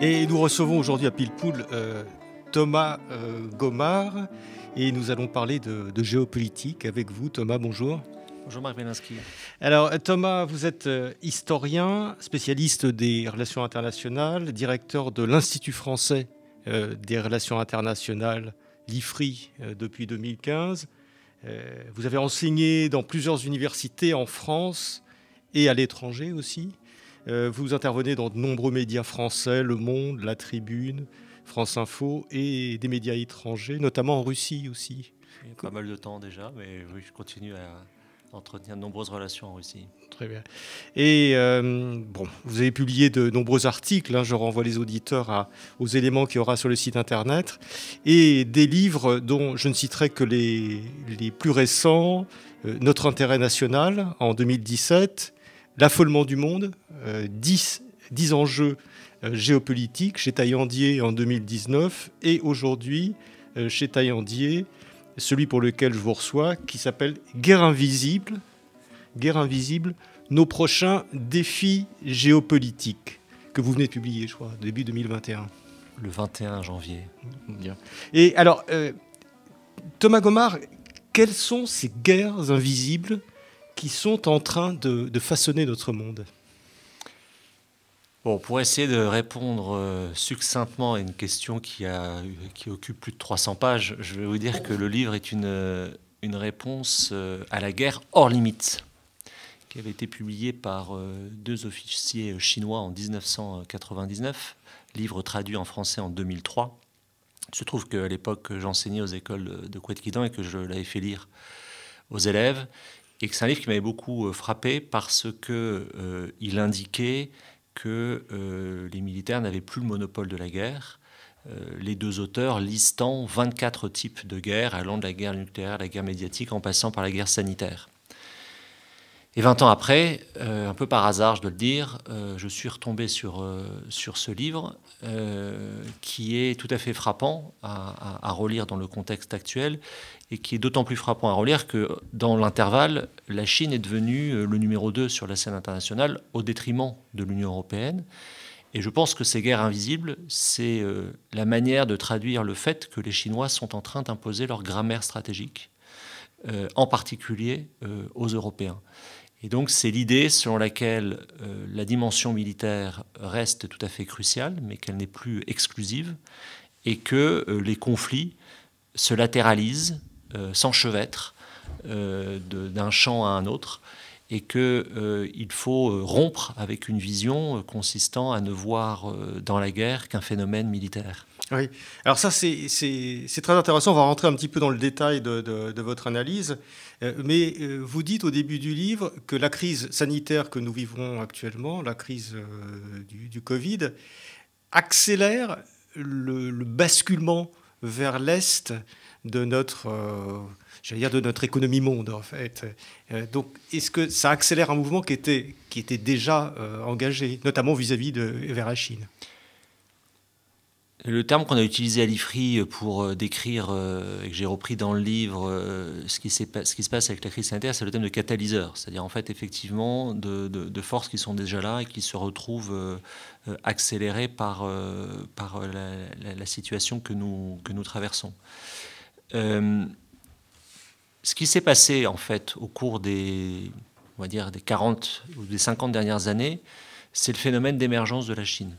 Et nous recevons aujourd'hui à Pilpoul euh, Thomas euh, Gomard et nous allons parler de, géopolitique avec vous. Thomas, bonjour. Bonjour Marc Belinsky. Alors Thomas, vous êtes euh, historien, spécialiste des relations internationales, directeur de l'Institut français des relations internationales, l'IFRI, depuis 2015. vous avez enseigné dans plusieurs universités en France et à l'étranger aussi. Euh, vous intervenez dans de nombreux médias français, Le Monde, La Tribune, France Info et des médias étrangers, notamment en Russie aussi. Il y a pas mal de temps déjà, mais oui, je continue à entretenir de nombreuses relations en Russie. Très bien. Et euh, bon, vous avez publié de nombreux articles, hein, je renvoie les auditeurs aux éléments qu'il y aura sur le site internet, et des livres dont je ne citerai que les, plus récents, euh, Notre intérêt national en 2017, L'affolement du monde, 10, euh, enjeux euh, géopolitiques chez Taillandier en 2019 et aujourd'hui euh, chez Taillandier, celui pour lequel je vous reçois, qui s'appelle Guerre invisible, Guerre invisible, nos prochains défis géopolitiques, que vous venez de publier, je crois, début 2021. Le 21 janvier. Bien. Et alors, Thomas Gomard, quelles sont ces guerres invisibles qui sont en train de, façonner notre monde Bon, pour essayer de répondre euh, succinctement à une question qui, occupe plus de 300 pages, je vais vous dire que le livre est une, euh, réponse euh, à la guerre hors limite, qui avait été publié par deux officiers chinois en 1999, livre traduit en français en 2003. Il se trouve qu'à l'époque, j'enseignais aux écoles de Kouet-Kidan et que je l'avais fait lire aux élèves et que c'est un livre qui m'avait beaucoup euh, frappé parce qu'il euh, indiquait que euh, les militaires n'avaient plus le monopole de la guerre. les deux auteurs listant 24 types de guerres, allant de la guerre nucléaire, la guerre médiatique, en passant par la guerre sanitaire. Et 20 ans après, un peu par hasard, je dois le dire, je suis retombé sur, sur ce livre qui est tout à fait frappant à, à, relire dans le contexte actuel et qui est d'autant plus frappant à relire que dans l'intervalle, la Chine est devenue euh, le numéro 2 sur la scène internationale au détriment de l'Union européenne. Et je pense que ces guerres invisibles, c'est euh, la manière de traduire le fait que les Chinois sont en train d'imposer leur grammaire stratégique, euh, en particulier aux Européens. Et donc c'est l'idée selon laquelle la dimension militaire reste tout à fait cruciale, mais qu'elle n'est plus exclusive, et que les conflits se latéralisent euh, s'enchevêtre euh, d'un champ à un autre et qu'il euh, faut rompre avec une vision consistant à ne voir dans la guerre qu'un phénomène militaire. Oui, alors ça c'est très intéressant, on va rentrer un petit peu dans le détail de, votre analyse, mais vous dites au début du livre que la crise sanitaire que nous vivons actuellement, la crise du, Covid, accélère le, le basculement vers l'Est de notre, euh, dire de notre économie monde. Euh, donc, est-ce que ça accélère un mouvement qui était, déjà euh, engagé, notamment vis-à-vis de vers la Chine? Le terme qu'on a utilisé à l'IFRI pour décrire, et que j'ai repris dans le livre, ce, qui se passe avec la crise sanitaire, c'est le thème de catalyseur. C'est-à-dire, en fait, effectivement, de, forces qui sont déjà là et qui se retrouvent accélérées par, la, situation que nous, traversons. Euh, ce qui s'est passé en fait au cours des, on des 40 ou des 50 dernières années, c'est le phénomène d'émergence de la Chine.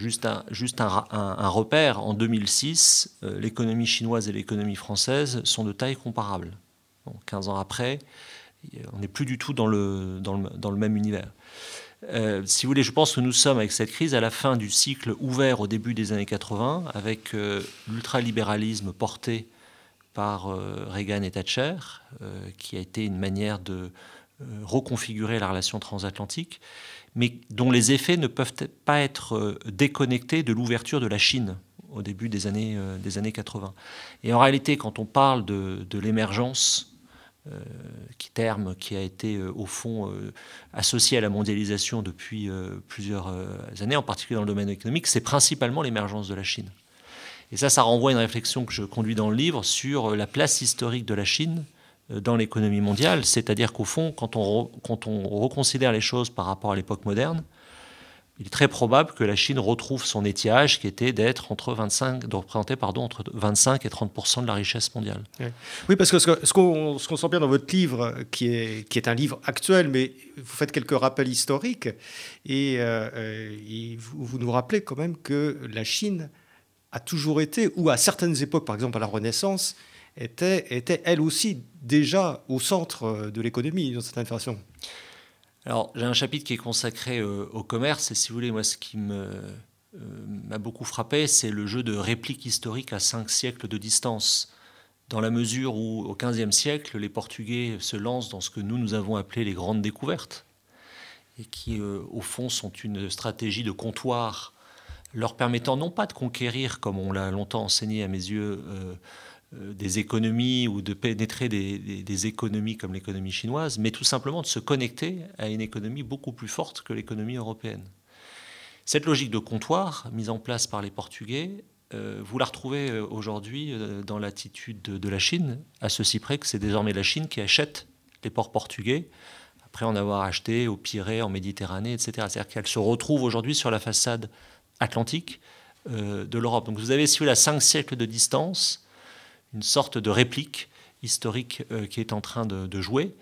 Juste un, repère, en 2006, euh, l'économie chinoise et l'économie française sont de taille comparable. 15 ans après, on n'est plus du tout dans le, même univers. Euh, si vous voulez, je pense que nous sommes avec cette crise à la fin du cycle ouvert au début des années 80, avec l'ultralibéralisme porté par euh, Reagan et Thatcher, euh, qui a été une manière de euh, reconfigurer la relation transatlantique, mais dont les effets ne peuvent pas être déconnectés de l'ouverture de la Chine au début des années, des années 80. Et en réalité, quand on parle de, de l'émergence, qui terme qui a été au fond associé à la mondialisation depuis plusieurs années, en particulier dans le domaine économique, c'est principalement l'émergence de la Chine. Et ça, ça renvoie à une réflexion que je conduis dans le livre sur la place historique de la Chine dans l'économie mondiale. C'est-à-dire qu'au fond, quand on, reconsidère les choses par rapport à l'époque moderne, il est très probable que la Chine retrouve son étiage qui était d'être entre 25, de représenter pardon, entre 25 et 30% de la richesse mondiale. Oui, parce que ce qu'on sent bien dans votre livre, qui est, un livre actuel, mais vous faites quelques rappels historiques, et, euh, vous, vous, nous rappelez quand même que la Chine a toujours été, ou à certaines époques, par exemple à la Renaissance, était, elle aussi déjà au centre de l'économie, d'une certaine façon. Alors, j'ai un chapitre qui est consacré euh, au commerce, et si vous voulez, moi, ce qui euh, m'a beaucoup frappé, c'est le jeu de réplique historique à cinq siècles de distance. Dans la mesure où, au XVe siècle, les Portugais se lancent dans ce que nous, nous avons appelé les grandes découvertes, et qui, euh, au fond, sont une stratégie de comptoir leur permettant non pas de conquérir, comme on l'a longtemps enseigné à mes yeux, euh, des économies ou de pénétrer des, économies comme l'économie chinoise, mais tout simplement de se connecter à une économie beaucoup plus forte que l'économie européenne. Cette logique de comptoir mise en place par les Portugais, euh, vous la retrouvez euh, aujourd'hui dans l'attitude de, la Chine, à ceci près que c'est désormais la Chine qui achète les ports portugais, après en avoir acheté au Pirée, en Méditerranée, etc. C'est-à-dire qu'elle se retrouve aujourd'hui sur la façade atlantique de l'Europe. Donc vous avez, si vous voulez, à cinq siècles de distance, une sorte de réplique historique euh, qui est en train de, jouer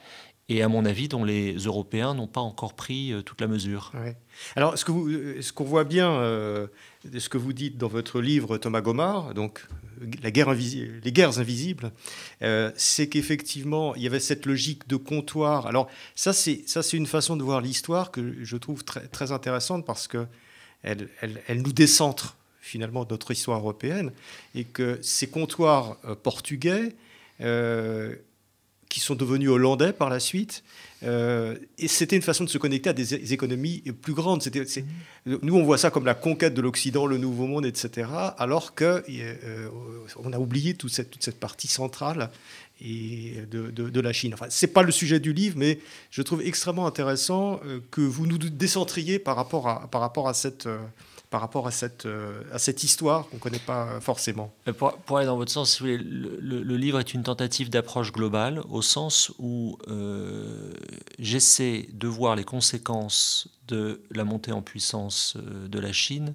et à mon avis dont les Européens n'ont pas encore pris euh, toute la mesure. Alors ce ce qu'on voit bien, euh, ce que vous dites dans votre livre Thomas Gomard, donc la guerre les guerres invisibles, c'est qu'effectivement il y avait cette logique de comptoir. Alors ça c'est ça c'est une façon de voir l'histoire que je trouve très, très intéressante parce que elle, elle, elle nous décentre finalement notre histoire européenne, et que ces comptoirs euh, portugais, euh, qui sont devenus hollandais par la suite, euh, c'était une façon de se connecter à des économies plus grandes. Nous, on voit ça comme la conquête de l'Occident, le Nouveau Monde, etc., alors que on a oublié toute cette, partie centrale et de, la Chine. Enfin, c'est pas le sujet du livre, mais je trouve extrêmement intéressant que vous nous décentriez par rapport à cette par rapport à cette, euh, à cette histoire qu'on ne connaît pas forcément. Pour, aller dans votre sens, le, livre est une tentative d'approche globale au sens où euh, j'essaie de voir les conséquences de la montée en puissance euh, de la Chine,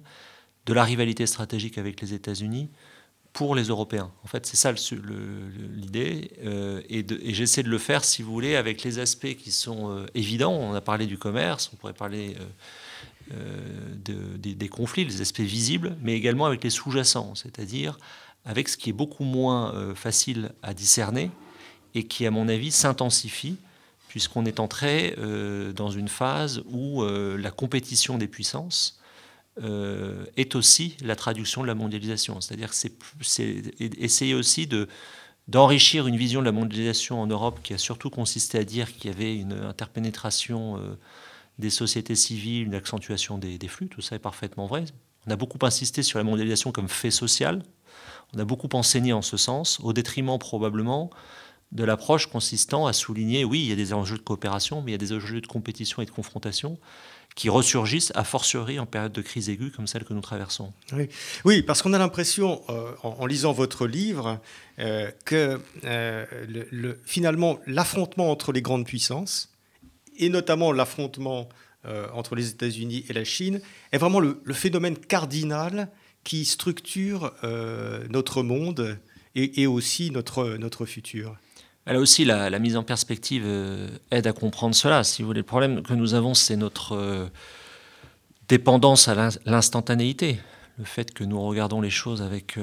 de la rivalité stratégique avec les États-Unis pour les Européens. En fait, c'est ça l'idée. et j'essaie de le faire, si vous voulez, avec les aspects qui sont évidents. On a parlé du commerce, on pourrait parler euh, des, conflits, les aspects visibles, mais également avec les sous-jacents, c'est-à-dire avec ce qui est beaucoup moins euh, facile à discerner et qui, à mon avis, s'intensifie puisqu'on est entré euh, dans une phase où la compétition des puissances est aussi la traduction de la mondialisation. C'est-à-dire que c'est essayer aussi de, d'enrichir une vision de la mondialisation en Europe qui a surtout consisté à dire qu'il y avait une interpénétration des sociétés civiles, une accentuation des, flux, tout ça est parfaitement vrai. On a beaucoup insisté sur la mondialisation comme fait social, on a beaucoup enseigné en ce sens, au détriment probablement de l'approche consistant à souligner, oui, il y a des enjeux de coopération, mais il y a des enjeux de compétition et de confrontation qui ressurgissent a fortiori en période de crise aiguë comme celle que nous traversons. Oui, parce qu'on a l'impression, euh, en, lisant votre livre, euh, que euh, le, finalement l'affrontement entre les grandes puissances, et notamment l'affrontement euh, entre les États-Unis et la Chine, est vraiment le, phénomène cardinal qui structure euh, notre monde et, aussi notre, notre futur. Là aussi, la, mise en perspective euh, aide à comprendre cela. Si vous voulez, le problème que nous avons, c'est notre dépendance à l'instantanéité. Le fait que nous regardons les choses avec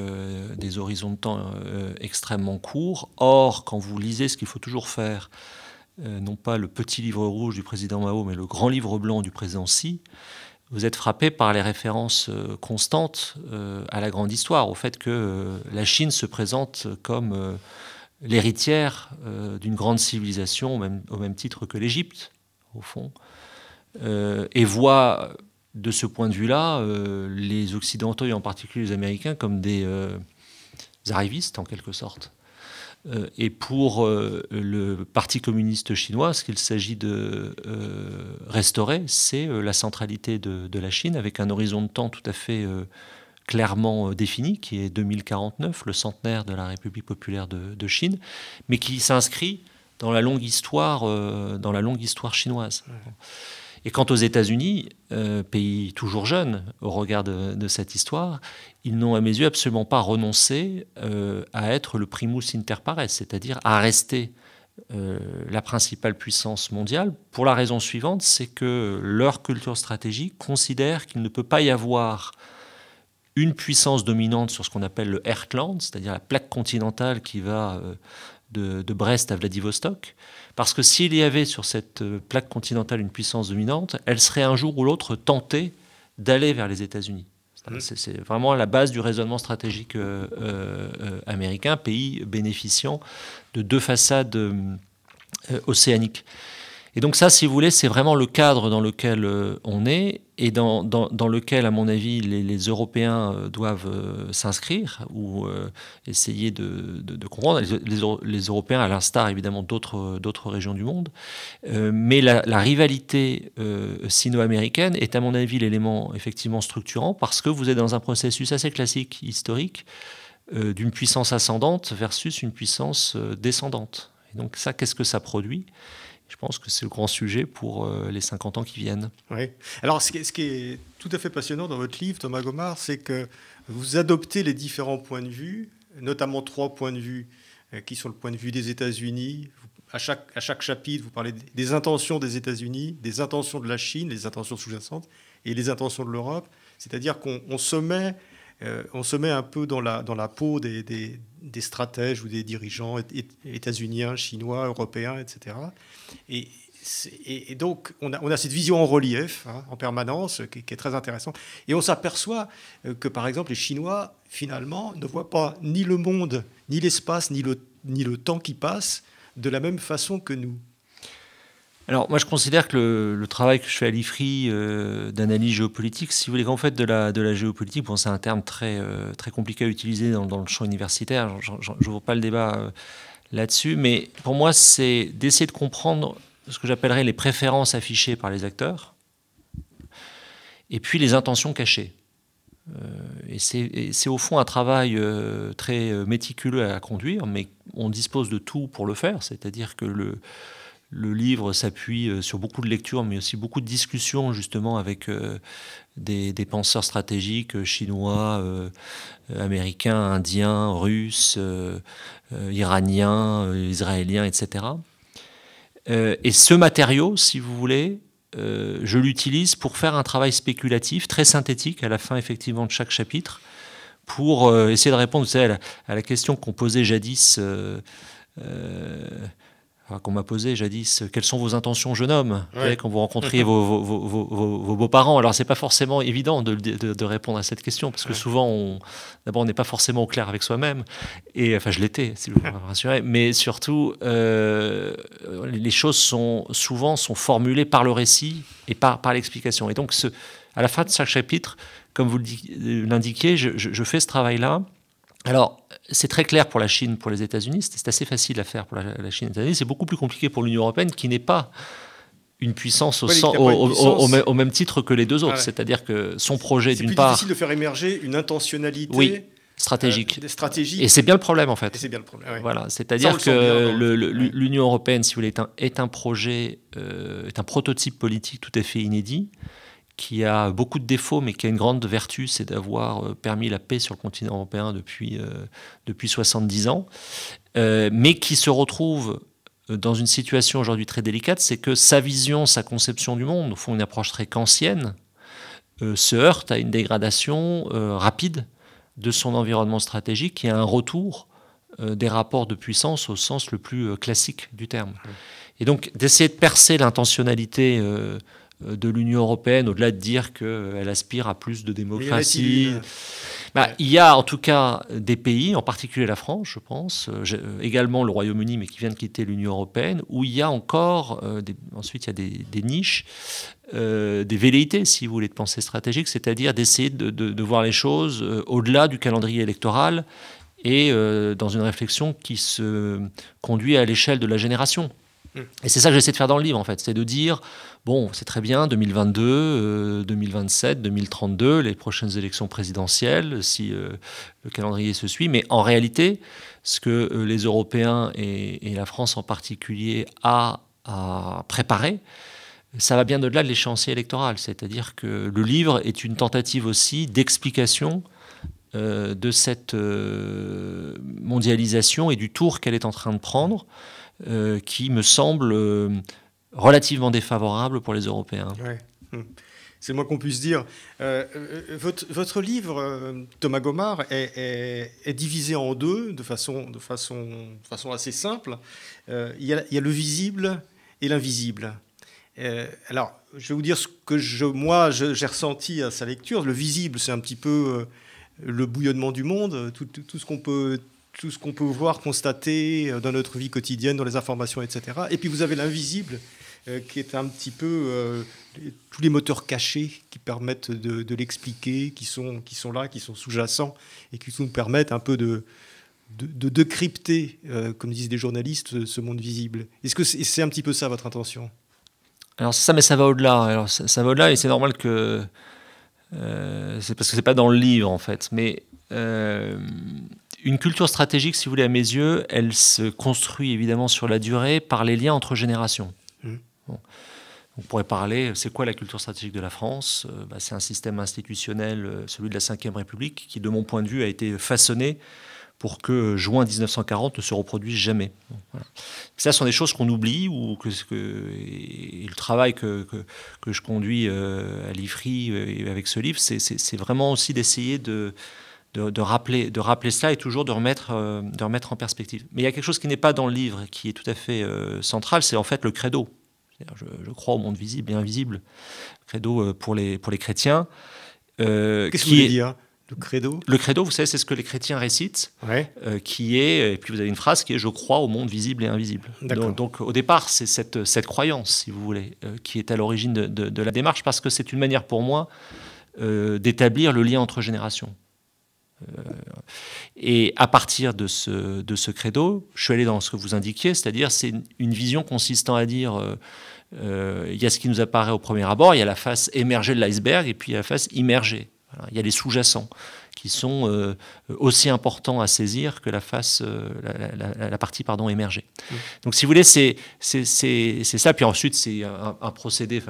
des horizons de temps extrêmement courts. Or, quand vous lisez ce qu'il faut toujours faire, non pas le petit livre rouge du président Mao, mais le grand livre blanc du président Xi, vous êtes frappé par les références euh, constantes euh, à la grande histoire, au fait que la Chine se présente comme l'héritière d'une grande civilisation, au même titre que l'Égypte, au fond, et voit de ce point de vue-là, les Occidentaux et en particulier les Américains comme des arrivistes en quelque sorte. Euh, et pour euh, le Parti communiste chinois, ce qu'il s'agit de euh, restaurer, c'est la centralité de, la Chine avec un horizon de temps tout à fait clairement défini, qui est 2049, le centenaire de la République populaire de, Chine, mais qui s'inscrit dans la longue histoire, dans la longue histoire chinoise. Et quant aux États-Unis, euh, pays toujours jeune au regard de, cette histoire, ils n'ont à mes yeux absolument pas renoncé euh, à être le primus inter pares, c'est-à-dire à rester euh, la principale puissance mondiale, pour la raison suivante, c'est que leur culture stratégique considère qu'il ne peut pas y avoir une puissance dominante sur ce qu'on appelle le Heartland, c'est-à-dire la plaque continentale qui va de, de Brest à Vladivostok, parce que s'il y avait sur cette euh, plaque continentale une puissance dominante, elle serait un jour ou l'autre tentée d'aller vers les États-Unis. Mmh. C'est vraiment la base du raisonnement stratégique euh, euh, américain, pays bénéficiant de deux façades océaniques. Et donc ça, si vous voulez, c'est vraiment le cadre dans lequel euh, on est et dans, lequel, à mon avis, les, Européens euh, doivent euh, s'inscrire ou essayer de, comprendre. Les, Européens, à l'instar évidemment d'autres régions du monde. mais la rivalité sino-américaine est, à mon avis, l'élément effectivement structurant parce que vous êtes dans un processus assez classique, historique, d'une puissance ascendante versus une puissance descendante. Et donc ça, qu'est-ce que ça produit? Je pense que c'est le grand sujet pour euh, les 50 ans qui viennent. Oui. Alors, ce qui, est, tout à fait passionnant dans votre livre, Thomas Gomard, c'est que vous adoptez les différents points de vue, notamment trois points de vue euh, qui sont le point de vue des États-Unis. À chaque, à chaque chapitre, vous parlez des intentions des États-Unis, des intentions de la Chine, les intentions sous-jacentes, et les intentions de l'Europe. C'est-à-dire qu'on se met euh, on se met un peu dans la, dans la peau des, des, stratèges ou des dirigeants états-uniens, chinois, européens, etc. Et, et, donc, on a, on a, cette vision en relief, hein, en permanence, qui, est très intéressante. Et on s'aperçoit euh, que, par exemple, les Chinois, finalement, ne voient pas ni le monde, ni l'espace, ni le, ni le temps qui passe de la même façon que nous. Alors moi je considère que le, travail que je fais à l'IFRI euh, d'analyse géopolitique, si vous voulez qu'en fait de la, de la géopolitique, bon, c'est un terme très, euh, très compliqué à utiliser dans, le champ universitaire, je n'ouvre pas le débat euh, là-dessus, mais pour moi c'est d'essayer de comprendre ce que j'appellerais les préférences affichées par les acteurs, et puis les intentions cachées. et c'est au fond un travail très méticuleux à conduire, mais on dispose de tout pour le faire, c'est-à-dire que le le livre s'appuie euh, sur beaucoup de lectures, mais aussi beaucoup de discussions justement avec euh, des, penseurs stratégiques euh, chinois, américains, indiens, russes, iraniens, israéliens, etc. et ce matériau, si vous voulez, je l'utilise pour faire un travail spéculatif, très synthétique, à la fin effectivement de chaque chapitre, pour essayer de répondre à, la, à, la, question qu'on posait jadis qu'on m'a posé jadis, quelles sont vos intentions, jeune homme, quand vous rencontriez vos, beaux-parents. Alors, c'est pas forcément évident de, répondre à cette question, parce que souvent, d'abord, on n'est pas forcément au clair avec soi-même. Et enfin, je l'étais, si vous me rassurez. Mais surtout, euh, les choses sont souvent sont formulées par le récit et par, par l'explication. Et donc, ce, à la fin de chaque chapitre, comme vous l'indiquiez, je fais ce travail-là alors, c'est très clair pour la Chine, pour les États-Unis, c'est assez facile à faire pour la, Chine et les États-Unis, c'est beaucoup plus compliqué pour l'Union européenne qui n'est pas une puissance, au, même titre que les deux autres. C'est-à-dire que son projet, d'une part. C'est difficile de faire émerger une intentionnalité. Oui, stratégique. Euh, et c'est bien le problème, en fait. C'est bien le problème. Voilà, c'est-à-dire que l'Union européenne, si vous voulez, est un, projet, euh, est un prototype politique tout à fait inédit qui a beaucoup de défauts, mais qui a une grande vertu, c'est d'avoir euh, permis la paix sur le continent européen depuis, euh, depuis 70 ans, euh, mais qui se retrouve dans une situation aujourd'hui très délicate, c'est que sa vision, sa conception du monde, au fond une approche très kantienne, se heurte à une dégradation rapide de son environnement stratégique et à un retour des rapports de puissance au sens le plus classique du terme. Et donc d'essayer de percer l'intentionnalité de l'Union européenne, au-delà de dire qu'elle aspire à plus de démocratie. bah, Il y a en tout cas des pays, en particulier la France, je pense, euh, également le Royaume-Uni, mais qui vient de quitter l'Union européenne, où il y a encore, des, ensuite il y a des, des niches, des velléités, si vous voulez, de pensée stratégique, c'est-à-dire d'essayer de, de, de, voir les choses au-delà du calendrier électoral et dans une réflexion qui se conduit à l'échelle de la génération. Et c'est ça que j'essaie de faire dans le livre, en fait. C'est de dire, bon, c'est très bien, 2022, 2027, 2032, les prochaines élections présidentielles, si euh, le calendrier se suit. Mais en réalité, ce que euh, les Européens et, la France en particulier a à préparer, ça va bien au-delà de l'échéancier électoral. C'est-à-dire que le livre est une tentative aussi d'explication euh, de cette mondialisation et du tour qu'elle est en train de prendre. Euh, qui me semble euh, relativement défavorable pour les Européens. Hum. C'est moins qu'on puisse dire. Euh, votre, livre, Thomas Gomard, est, divisé en deux de façon, assez simple. il, y a, le visible et l'invisible. alors, je vais vous dire ce que moi j'ai ressenti à sa lecture. Le visible, c'est un petit peu le bouillonnement du monde, tout ce qu'on peut tout ce qu'on peut voir, constater euh, dans notre vie quotidienne, dans les informations, etc. Et puis vous avez l'invisible, euh, qui est un petit peu euh, tous les moteurs cachés qui permettent de, l'expliquer, qui sont, qui sont là, qui sont sous-jacents, et qui nous permettent un peu de, de, décrypter, comme disent des journalistes, ce monde visible. Est-ce que c'est un petit peu ça votre intention? Alors ça, mais ça va au-delà. Alors ça, va au-delà, et c'est normal que... c'est parce que c'est pas dans le livre, en fait. Mais une culture stratégique, si vous voulez, à mes yeux, elle se construit évidemment sur la durée par les liens entre générations. Mmh. On pourrait parler, c'est quoi la culture stratégique de la France? Euh, bah, C'est un système institutionnel, euh, celui de la Ve République, qui, de mon point de vue, a été façonné pour que juin 1940 ne se reproduise jamais. Ça, ce sont des choses qu'on oublie, ou que, et le travail que, que, je conduis euh, à l'IFRI avec ce livre, c'est vraiment aussi d'essayer de, de, rappeler, de rappeler cela et toujours de remettre, euh, de remettre en perspective. Mais il y a quelque chose qui n'est pas dans le livre, qui est tout à fait euh, central, c'est en fait le credo. Je, crois au monde visible et invisible. Le credo euh, pour, les, pour les chrétiens. Qu'est-ce que vous voulez dire le credo? Le credo, vous savez, c'est ce que les chrétiens récitent, qui est, et puis vous avez une phrase qui est Je crois au monde visible et invisible. Donc, donc, au départ, c'est cette, cette croyance, si vous voulez, qui est à l'origine de, de, la démarche, parce que c'est une manière pour moi d'établir le lien entre générations. Euh, et à partir de ce, de ce credo, je suis allé dans ce que vous indiquiez, c'est-à-dire c'est une vision consistant à dire euh, euh, il y a ce qui nous apparaît au premier abord, il y a la face émergée de l'iceberg et puis il y a la face immergée. il y a les sous-jacents qui sont aussi importants à saisir que la face, la, partie pardon émergée. Mmh. Donc si vous voulez, c'est ça. Puis ensuite, c'est un, un, procédé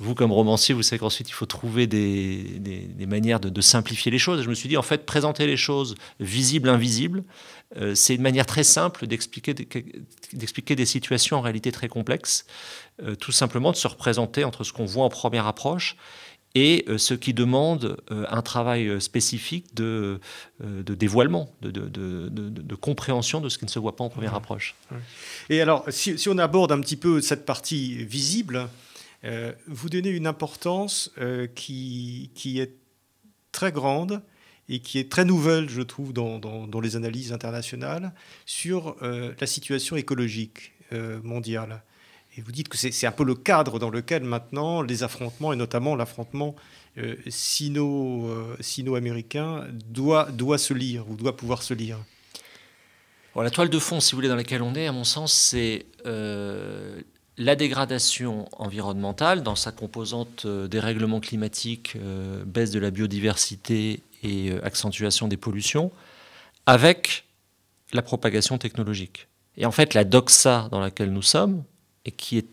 vous, comme romancier, vous savez qu'ensuite, il faut trouver des, manières de, simplifier les choses. je me suis dit, en fait, présenter les choses visibles, invisibles, euh, c'est une manière très simple d'expliquer des situations en réalité très complexes, euh, tout simplement de se représenter entre ce qu'on voit en première approche et euh, ce qui demande un travail spécifique de, dévoilement, de, compréhension de ce qui ne se voit pas en première approche. Et alors, si, si, on aborde un petit peu cette partie visible, euh, vous donnez une importance euh, qui, qui, est très grande et qui est très nouvelle, je trouve, dans, dans, les analyses internationales sur euh, la situation écologique mondiale. Et vous dites que c'est un peu le cadre dans lequel maintenant les affrontements, et notamment l'affrontement sino-américain, doit, doit se lire ou doit pouvoir se lire. la toile de fond, si vous voulez, dans laquelle on est, à mon sens, c'est la dégradation environnementale dans sa composante euh, dérèglement climatique, euh, baisse de la biodiversité et euh, accentuation des pollutions, avec la propagation technologique. Et en fait, la doxa dans laquelle nous sommes, et qui est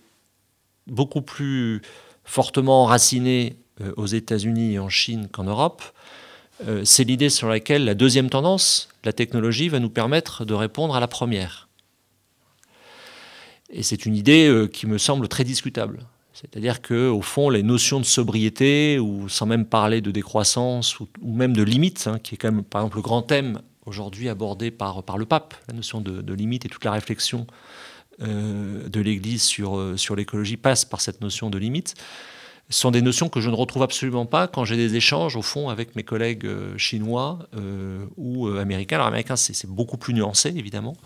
beaucoup plus fortement enracinée aux États-Unis et en Chine qu'en Europe, c'est l'idée sur laquelle la deuxième tendance, la technologie, va nous permettre de répondre à la première. Et c'est une idée euh, qui me semble très discutable. C'est-à-dire qu'au fond, les notions de sobriété, ou sans même parler de décroissance, ou, même de limite, hein, qui est quand même, par exemple, le grand thème aujourd'hui abordé par le pape, la notion de, limite et toute la réflexion euh, de l'Église sur, euh, sur l'écologie passe par cette notion de limite. Sont des notions que je ne retrouve absolument pas quand j'ai des échanges, au fond, avec mes collègues euh, chinois ou américains. Alors, américain, c'est beaucoup plus nuancé, évidemment.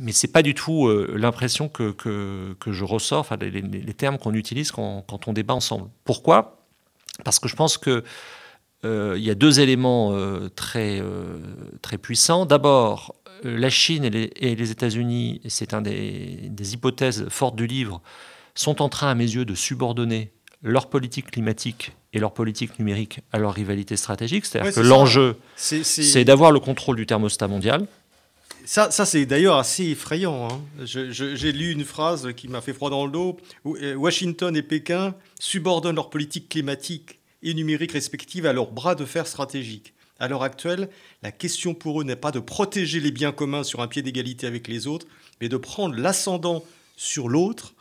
Mais ce n'est pas du tout l'impression que, que, que, je ressors, enfin, les, termes qu'on utilise quand, on débat ensemble. Pourquoi? Parce que je pense qu'il il y a deux éléments très, très puissants. D'abord, la Chine et les, et les États-Unis, c'est un des, des, hypothèses fortes du livre, sont en train, à mes yeux, de subordonner leur politique climatique et leur politique numérique à leur rivalité stratégique. C'est-à-dire que l'enjeu, c'est d'avoir le contrôle du thermostat mondial. Ça, ça c'est d'ailleurs assez effrayant. Hein. J'ai lu une phrase qui m'a fait froid dans le dos. Euh, Washington et Pékin subordonnent leur politique climatique et numérique respective à leurs bras de fer stratégiques. À l'heure actuelle, la question pour eux n'est pas de protéger les biens communs sur un pied d'égalité avec les autres, mais de prendre l'ascendant sur l'autre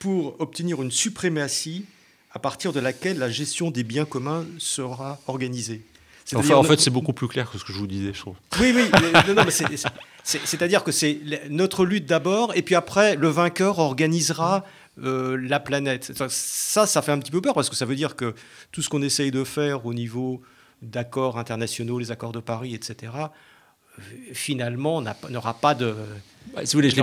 pour obtenir une suprématie à partir de laquelle la gestion des biens communs sera organisée. Enfin, en fait, c'est beaucoup plus clair que ce que je vous disais, je trouve. Oui, oui, c'est-à-dire que c'est notre lutte d'abord, et puis après, le vainqueur organisera euh, la planète. Ça, ça fait un petit peu peur, parce que ça veut dire que tout ce qu'on essaye de faire au niveau d'accords internationaux, les accords de Paris, etc., finalement, n'aura pas de. Bah, si vous voulez, je ne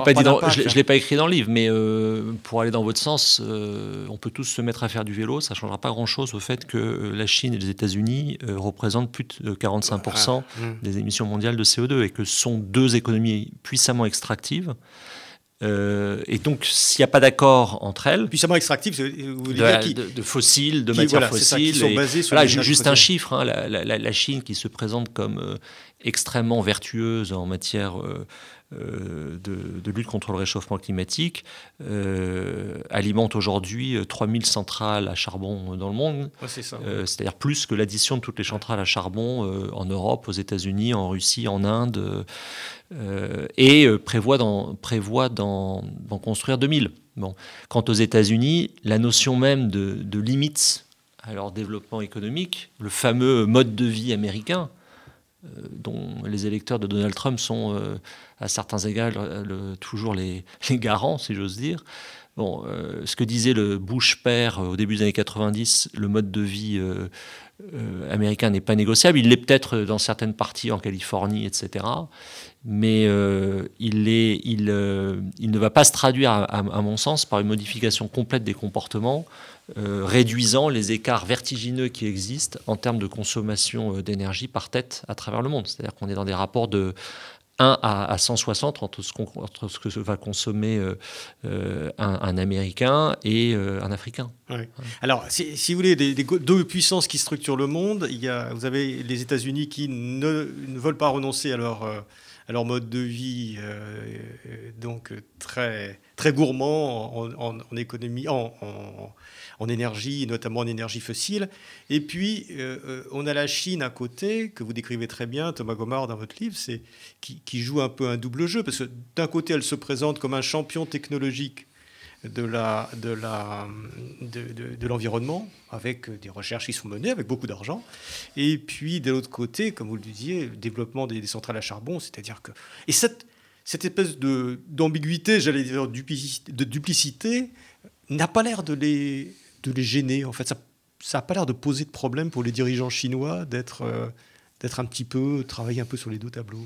l'ai pas, écrit dans le livre, mais euh, pour aller dans votre sens, euh, on peut tous se mettre à faire du vélo. Ça ne changera pas grand-chose au fait que euh, la Chine et les États-Unis représentent plus de 45% ah, hum. des émissions mondiales de CO2 et que ce sont deux économies puissamment extractives. Et donc, s'il n'y a pas d'accord entre elles. Puissamment extractives, vous voulez de, dire de, fossiles, de matières fossiles. qui sont basées sur voilà, juste un chiffre hein, la, la, Chine qui se présente comme extrêmement vertueuse en matière euh, euh, de, lutte contre le réchauffement climatique, euh, alimente aujourd'hui 3000 centrales à charbon dans le monde. C'est-à-dire plus que l'addition de toutes les centrales à charbon en Europe, aux États-Unis, en Russie, en Inde, et prévoit d'en prévoit construire 2000. Bon. Quant aux États-Unis, la notion même de, de limites à leur développement économique, le fameux mode de vie américain, euh, dont les électeurs de Donald Trump sont euh, à certains égards toujours les, garants, si j'ose dire. Euh, ce que disait le Bush père au début des années 90, le mode de vie américain n'est pas négociable. Il l'est peut-être dans certaines parties en Californie, etc. Mais il, ne va pas se traduire, à, mon sens, par une modification complète des comportements euh, réduisant les écarts vertigineux qui existent en termes de consommation euh, d'énergie par tête à travers le monde. C'est-à-dire qu'on est dans des rapports de 1 à, 160 entre ce, entre ce, que va consommer euh, un, Américain et un Africain. Alors, si, vous voulez, des, deux puissances qui structurent le monde, il y a, vous avez les États-Unis qui ne, ne, veulent pas renoncer à leur, à leur mode de vie, donc très, très gourmand en, en économie, en, en énergie, notamment en énergie fossile. Et puis, euh, euh, on a la Chine à côté, que vous décrivez très bien, Thomas Gomard, dans votre livre, c'est, qui, joue un peu un double jeu, parce que d'un côté, elle se présente comme un champion technologique de, la, de, la, de, l'environnement, avec des recherches qui sont menées, avec beaucoup d'argent. Et puis, de l'autre côté, comme vous le disiez, le développement des, centrales à charbon, c'est-à-dire que... Et cette, cette espèce de, d'ambiguïté, j'allais dire de duplicité, n'a pas l'air de les, de les gêner. En fait, ça n'a pas l'air de poser de problème pour les dirigeants chinois d'être euh, d'être un petit peu, travailler un peu sur les deux tableaux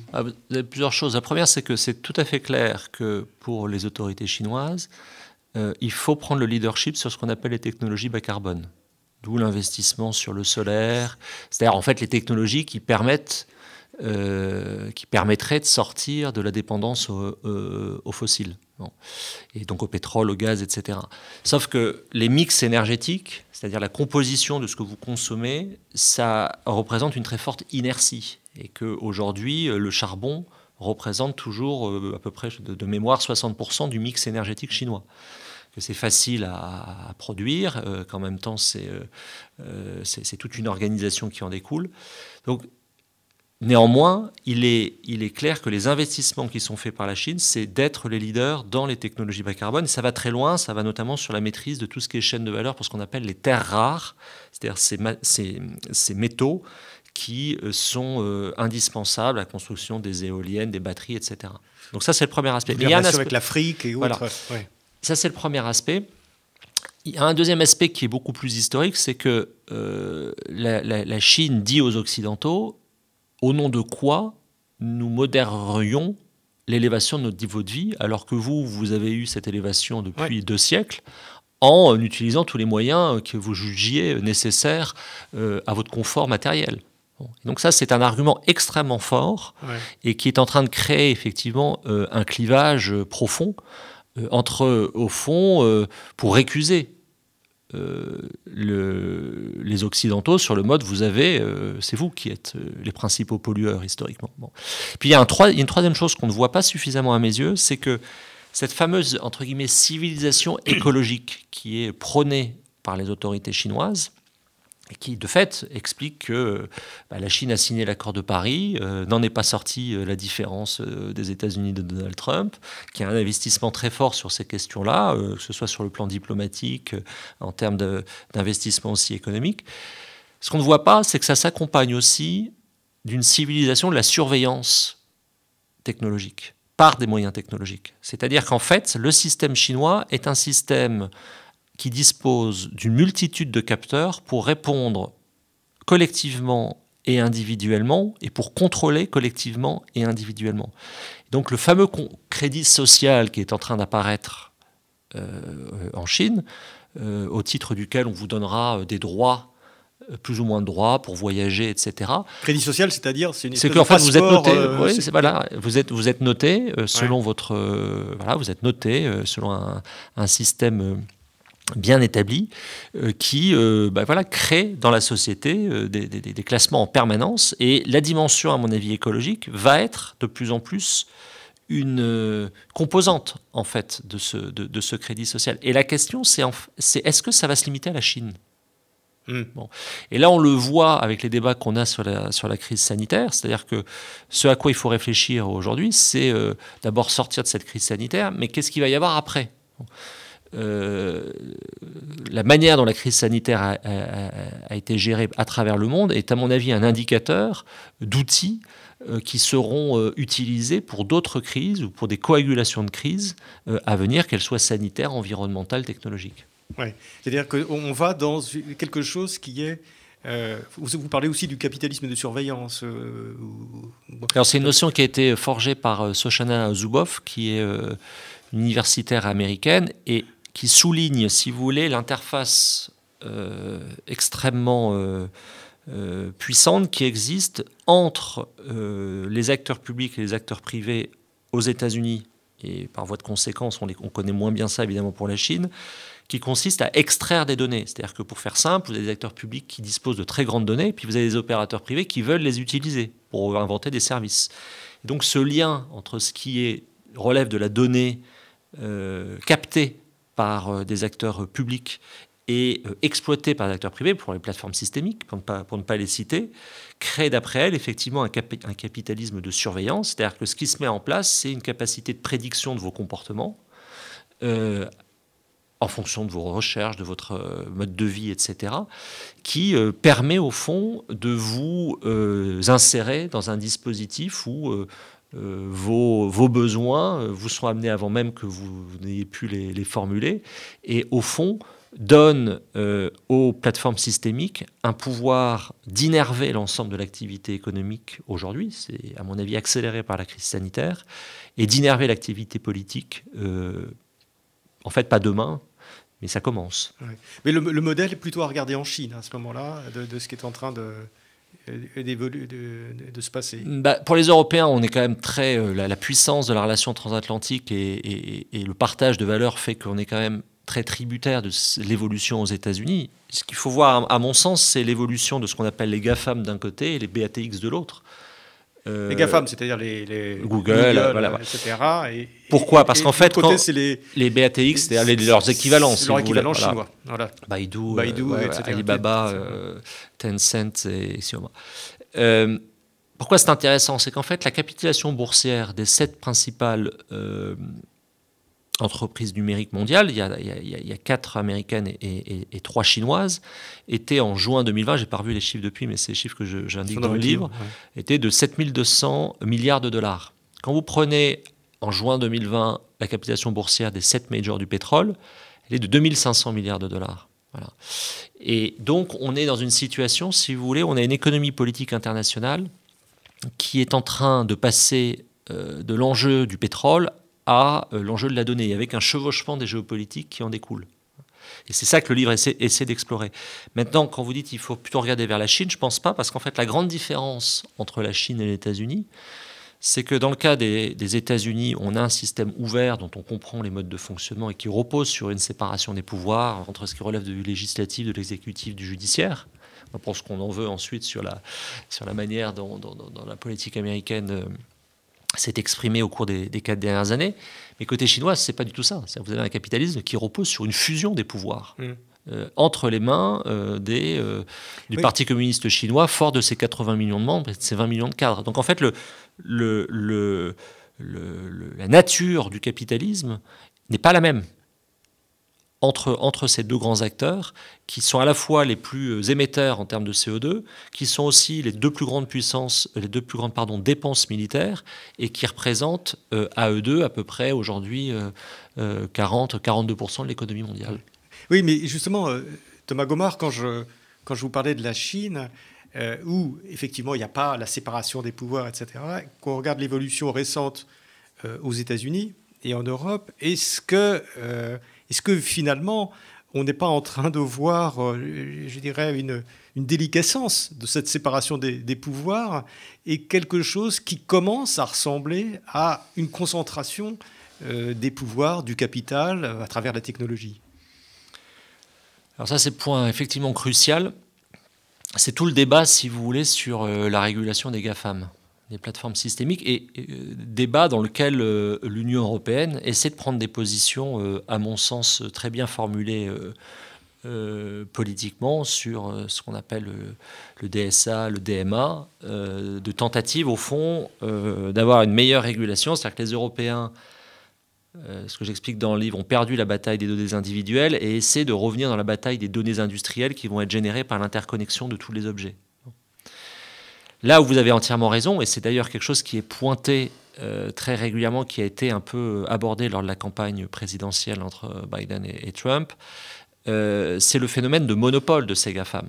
Il y a plusieurs choses. La première, c'est que c'est tout à fait clair que pour les autorités chinoises, euh, il faut prendre le leadership sur ce qu'on appelle les technologies bas carbone. D'où l'investissement sur le solaire, c'est-à-dire en fait les technologies qui permettent euh, qui permettrait de sortir de la dépendance euh, aux, fossiles, et donc au pétrole, au gaz, etc. Sauf que les mix énergétiques, c'est-à-dire la composition de ce que vous consommez, ça représente une très forte inertie, et qu'aujourd'hui, le charbon représente toujours euh, à peu près de, mémoire 60% du mix énergétique chinois que c'est facile à, produire, qu'en même temps c'est toute une organisation qui en découle. Donc Néanmoins, il est, il est, clair que les investissements qui sont faits par la Chine, c'est d'être les leaders dans les technologies bas carbone. ça va très loin, ça va notamment sur la maîtrise de tout ce qui est chaîne de valeur pour ce qu'on appelle les terres rares, c'est-à-dire ces, ces, métaux qui euh, sont euh, indispensables à la construction des éoliennes, des batteries, etc. Donc ça, c'est le premier aspect. il y a un aspect avec l'Afrique et autres. Ça, c'est le premier aspect. il y a un deuxième aspect qui est beaucoup plus historique, c'est que euh, la, Chine dit aux Occidentaux au nom de quoi nous modérerions l'élévation de notre niveau de vie, alors que vous, vous avez eu cette élévation depuis deux siècles, en utilisant tous les moyens que vous jugiez nécessaires euh, à votre confort matériel. Donc ça, c'est un argument extrêmement fort et qui est en train de créer effectivement euh, un clivage profond entre, au fond, pour récuser euh, le, les Occidentaux sur le mode vous avez, euh, c'est vous qui êtes euh, les principaux pollueurs historiquement. Puis il y, a il y a une troisième chose qu'on ne voit pas suffisamment à mes yeux, c'est que cette fameuse entre guillemets civilisation écologique qui est prônée par les autorités chinoises, qui de fait explique que bah, la Chine a signé l'accord de Paris, euh, n'en est pas sorti euh, la différence euh, des États-Unis de Donald Trump, qui a un investissement très fort sur ces questions-là, que ce soit sur le plan diplomatique, en termes d'investissement aussi économique. Ce qu'on ne voit pas, c'est que ça s'accompagne aussi d'une civilisation de la surveillance technologique par des moyens technologiques. C'est-à-dire qu'en fait, le système chinois est un système qui dispose d'une multitude de capteurs pour répondre collectivement et individuellement et pour contrôler collectivement et individuellement. Donc le fameux crédit social qui est en train d'apparaître euh, en Chine, euh, au titre duquel on vous donnera euh, des droits plus ou moins de droits pour voyager, etc. Crédit social, c'est-à-dire c'est une C'est qu'en fait vous êtes noté, oui, voilà, vous êtes vous êtes noté selon votre voilà, vous êtes noté selon un, un système bien établi euh, qui euh, bah voilà, crée dans la société euh, des, classements en permanence. Et la dimension, à mon avis, écologique va être de plus en plus une composante en fait de ce, de, ce crédit social. Et la question, c'est est-ce que ça va se limiter à la Chine? Hmm. Bon. Et là, on le voit avec les débats qu'on a sur la, sur la crise sanitaire, c'est-à-dire que ce à quoi il faut réfléchir aujourd'hui, c'est d'abord sortir de cette crise sanitaire, mais qu'est-ce qu'il va y avoir après? Euh, la manière dont la crise sanitaire a, été gérée à travers le monde est, à mon avis, un indicateur d'outils euh, qui seront euh, utilisés pour d'autres crises ou pour des coagulations de crises à venir, qu'elles soient sanitaires, environnementales, technologiques. Ouais. C'est-à-dire qu'on va dans quelque chose qui est vous, parlez aussi du capitalisme de surveillance. Alors c'est une notion qui a été forgée par Soshana Zuboff, qui est universitaire américaine, et qui souligne, si vous voulez, l'interface euh, extrêmement euh, euh, puissante qui existe entre les acteurs publics et les acteurs privés aux États-Unis, et par voie de conséquence, on, on, connaît moins bien ça évidemment pour la Chine, qui consiste à extraire des données. C'est-à-dire que pour faire simple, vous avez des acteurs publics qui disposent de très grandes données, puis vous avez des opérateurs privés qui veulent les utiliser pour inventer des services. donc ce lien entre ce qui relève de la donnée captée par euh, des acteurs publics et euh, exploitée par des acteurs privés pour les plateformes systémiques, pour ne pas, pour ne pas les citer, crée d'après elle effectivement un, capitalisme de surveillance, c'est-à-dire que ce qui se met en place, c'est une capacité de prédiction de vos comportements euh, en fonction de vos recherches, de votre mode de vie, etc., qui permet au fond de vous insérer dans un dispositif où euh, vos, besoins euh, vous sont amenés avant même que vous n'ayez pu les, formuler, et au fond donne euh, aux plateformes systémiques un pouvoir d'innerver l'ensemble de l'activité économique aujourd'hui, c'est à mon avis accéléré par la crise sanitaire, et d'innerver l'activité politique, en fait pas demain, mais ça commence. Mais le, modèle est plutôt à regarder en Chine à ce moment-là, de, ce qui est en train de, de, de, se passer bah, Pour les Européens, on est quand même très. Euh, la, puissance de la relation transatlantique et, et, le partage de valeurs fait qu'on est quand même très tributaire de l'évolution aux États-Unis. Ce qu'il faut voir, à mon sens, c'est l'évolution de ce qu'on appelle les GAFAM d'un côté et les BATX de l'autre. Euh, les GAFAM, c'est-à-dire les, Google, voilà, etc. Et, Pourquoi Parce qu'en fait, quand les, les BATX, c'est-à-dire leurs équivalents. Leur équivalent chinois. Voilà. Baidu, Baidu euh, etc. Alibaba, euh, Tencent et Xiaomi. pourquoi c'est intéressant? C'est qu'en fait, la capitalisation boursière des sept principales entreprises numériques mondiales, il y a, il y a, quatre américaines et, trois chinoises, étaient en juin 2020, j'ai pas revu les chiffres depuis, mais c'est les chiffres que j'indique dans, le livre, étaient de 7200 milliards de dollars. Quand vous prenez en juin 2020 la capitalisation boursière des sept majors du pétrole, elle est de 2500 milliards de dollars. Voilà. Et donc, on est dans une situation, si vous voulez, on a une économie politique internationale qui est en train de passer euh, de l'enjeu du pétrole à euh, l'enjeu de la donnée, avec un chevauchement des géopolitiques qui en découle. Et c'est ça que le livre essaie, d'explorer. Maintenant, quand vous dites qu'il faut plutôt regarder vers la Chine, je ne pense pas, parce qu'en fait, la grande différence entre la Chine et les États-Unis, c'est que dans le cas des, États-Unis, on a un système ouvert dont on comprend les modes de fonctionnement et qui repose sur une séparation des pouvoirs entre ce qui relève du législatif, de l'exécutif, du judiciaire. On pense qu'on en veut ensuite sur la, sur la manière dont, la politique américaine euh, s'est exprimée au cours des, quatre dernières années. Mais côté chinois, ce n'est pas du tout ça. Vous avez un capitalisme qui repose sur une fusion des pouvoirs. Mmh. Euh, entre les mains euh, des, euh, du Parti communiste chinois, fort de ses 80 millions de membres et de ses 20 millions de cadres. Donc en fait, le, le, le, la nature du capitalisme n'est pas la même entre, ces deux grands acteurs, qui sont à la fois les plus émetteurs en termes de CO2, qui sont aussi les deux plus grandes puissances, les deux plus grandes dépenses militaires, et qui représentent à eux deux à peu près aujourd'hui 40-42% de l'économie mondiale. Oui, mais justement, euh, Thomas Gomard, quand je, quand je vous parlais de la Chine, euh, où effectivement il n'y a pas la séparation des pouvoirs, etc., quand on regarde l'évolution récente euh, aux États-Unis et en Europe, est-ce que, est-ce que finalement on n'est pas en train de voir, je dirais, une, une déliquescence de cette séparation des, pouvoirs et quelque chose qui commence à ressembler à une concentration des pouvoirs, du capital à travers la technologie? Alors ça, c'est le point effectivement crucial. C'est tout le débat, si vous voulez, sur euh, la régulation des GAFAM, des plateformes systémiques, et, euh, débat dans lequel euh, l'Union européenne essaie de prendre des positions, à mon sens, très bien formulées politiquement sur ce qu'on appelle le DSA, le DMA, de tentative, au fond, d'avoir une meilleure régulation, c'est-à-dire que les Européens euh, ce que j'explique dans le livre, ont perdu la bataille des données individuelles et essaient de revenir dans la bataille des données industrielles qui vont être générées par l'interconnexion de tous les objets. Là où vous avez entièrement raison, et c'est d'ailleurs quelque chose qui est pointé euh, très régulièrement, qui a été un peu abordé lors de la campagne présidentielle entre Biden et, Trump, euh, c'est le phénomène de monopole de ces GAFAM,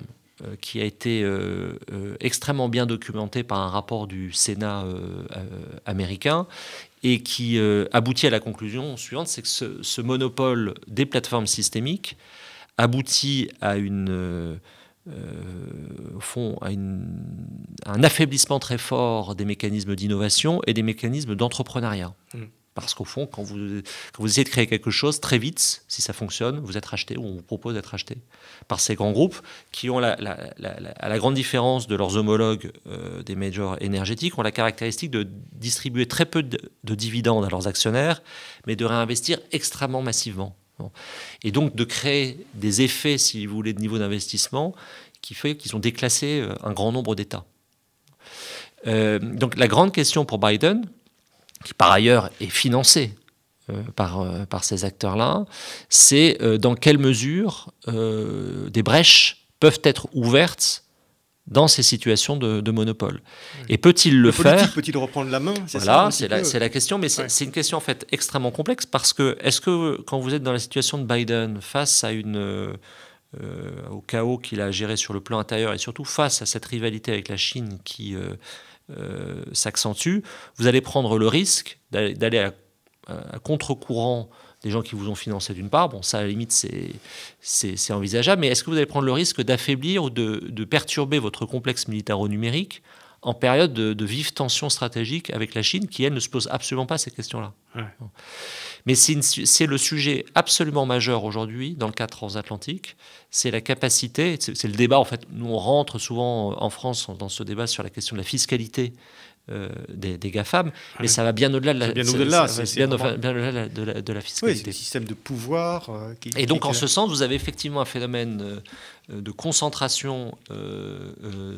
qui a été extrêmement bien documenté par un rapport du Sénat américain et qui euh, aboutit à la conclusion suivante, c'est que ce, monopole des plateformes systémiques aboutit à une, euh, au fond, à un affaiblissement très fort des mécanismes d'innovation et des mécanismes d'entrepreneuriat. Mmh. Parce qu'au fond, quand vous, vous essayez de créer quelque chose, très vite, si ça fonctionne, vous êtes racheté ou on vous propose d'être acheté par ces grands groupes qui ont, la grande différence de leurs homologues euh, des majors énergétiques, ont la caractéristique de distribuer très peu de, dividendes à leurs actionnaires, mais de réinvestir extrêmement massivement. Et donc de créer des effets, si vous voulez, de niveau d'investissement qui fait qu'ils ont déclassé euh, un grand nombre d'États. Euh, donc la grande question pour Biden, qui par ailleurs est financé euh, par, ces acteurs-là, c'est dans quelle mesure des brèches peuvent être ouvertes dans ces situations de, monopole. Et peut-il le, faire Peut-il reprendre la main Voilà, c'est la, la, question, mais c'est une question en fait extrêmement complexe parce que est-ce que quand vous êtes dans la situation de Biden face à une au chaos qu'il a géré sur le plan intérieur et surtout face à cette rivalité avec la Chine qui euh, s'accentue, vous allez prendre le risque d'aller à, contre-courant des gens qui vous ont financé d'une part, bon ça à la limite c'est envisageable, mais est-ce que vous allez prendre le risque d'affaiblir ou de, perturber votre complexe militaro-numérique en période de, vive tension stratégique avec la Chine qui elle ne se pose absolument pas ces questions-là? Mais c'est le sujet absolument majeur aujourd'hui dans le cadre transatlantique, c'est la capacité, c'est le débat, en fait, nous on rentre souvent en France dans ce débat sur la question de la fiscalité euh, des, des, GAFAM, mais ça va bien au-delà de la, bien au-delà, bien, de, la, de la fiscalité. Oui, c'est système de pouvoir. Euh, qui, Et donc, en ce sens, vous avez effectivement un phénomène euh, de concentration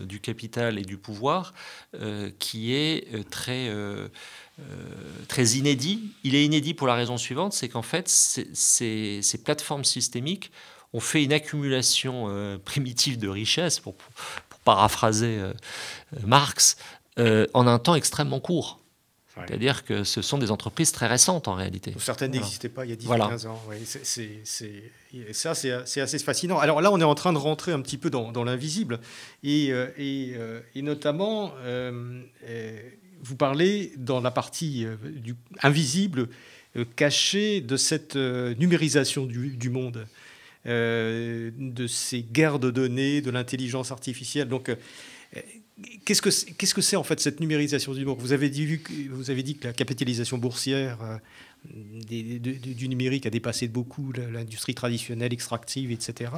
du capital et du pouvoir qui est très euh, très inédit. Il est inédit pour la raison suivante, c'est qu'en fait, ces, plateformes systémiques ont fait une accumulation euh, primitive de richesses, pour, paraphraser euh, en un temps extrêmement court. C'est-à-dire que ce sont des entreprises très récentes en réalité. Certaines n'existaient pas il y a 10 voilà. 15 ans. et ça, c'est assez fascinant. Alors là, on est en train de rentrer un petit peu dans, l'invisible. Et, euh, euh, et, notamment, euh, vous parlez dans la partie du, invisible, cachée de cette numérisation du, du monde. de ces guerres de données, de l'intelligence artificielle. Donc, Qu'est-ce que c'est -ce que en fait cette numérisation du numérique vous avez, dit, vous avez dit que la capitalisation boursière euh, du numérique a dépassé de beaucoup l'industrie traditionnelle, extractive, etc.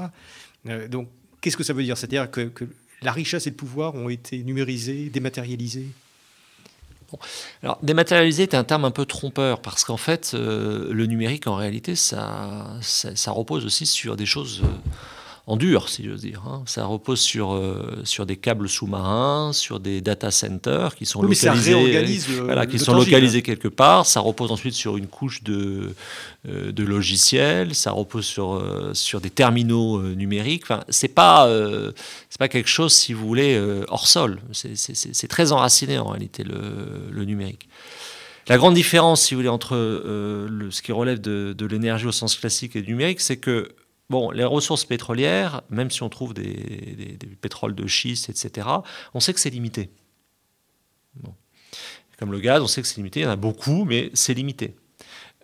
Euh, donc qu'est-ce que ça veut dire? C'est-à-dire que, la richesse et le pouvoir ont été numérisés, dématérialisés? Alors, dématérialisé est un terme un peu trompeur parce qu'en fait, euh, le numérique, en réalité, ça, ça, repose aussi sur des choses en dur, si j'ose dire. Hein. Ça repose sur, euh, sur des câbles sous-marins, sur des data centers qui sont localisés, voilà, qui sont localisés quelque part. Ça repose ensuite sur une couche de, euh, de logiciels. Ça repose sur, euh, sur des terminaux numériques. Enfin, c'est pas c'est pas quelque chose, si vous voulez, hors sol. C'est très enraciné en réalité le, le numérique. La grande différence, si vous voulez, entre le, ce qui relève de, de l'énergie au sens classique et du numérique, c'est que Bon, les ressources pétrolières, même si on trouve des, pétroles de schiste, etc., on sait que c'est limité. Comme le gaz, on sait que c'est limité, il y en a beaucoup, mais c'est limité.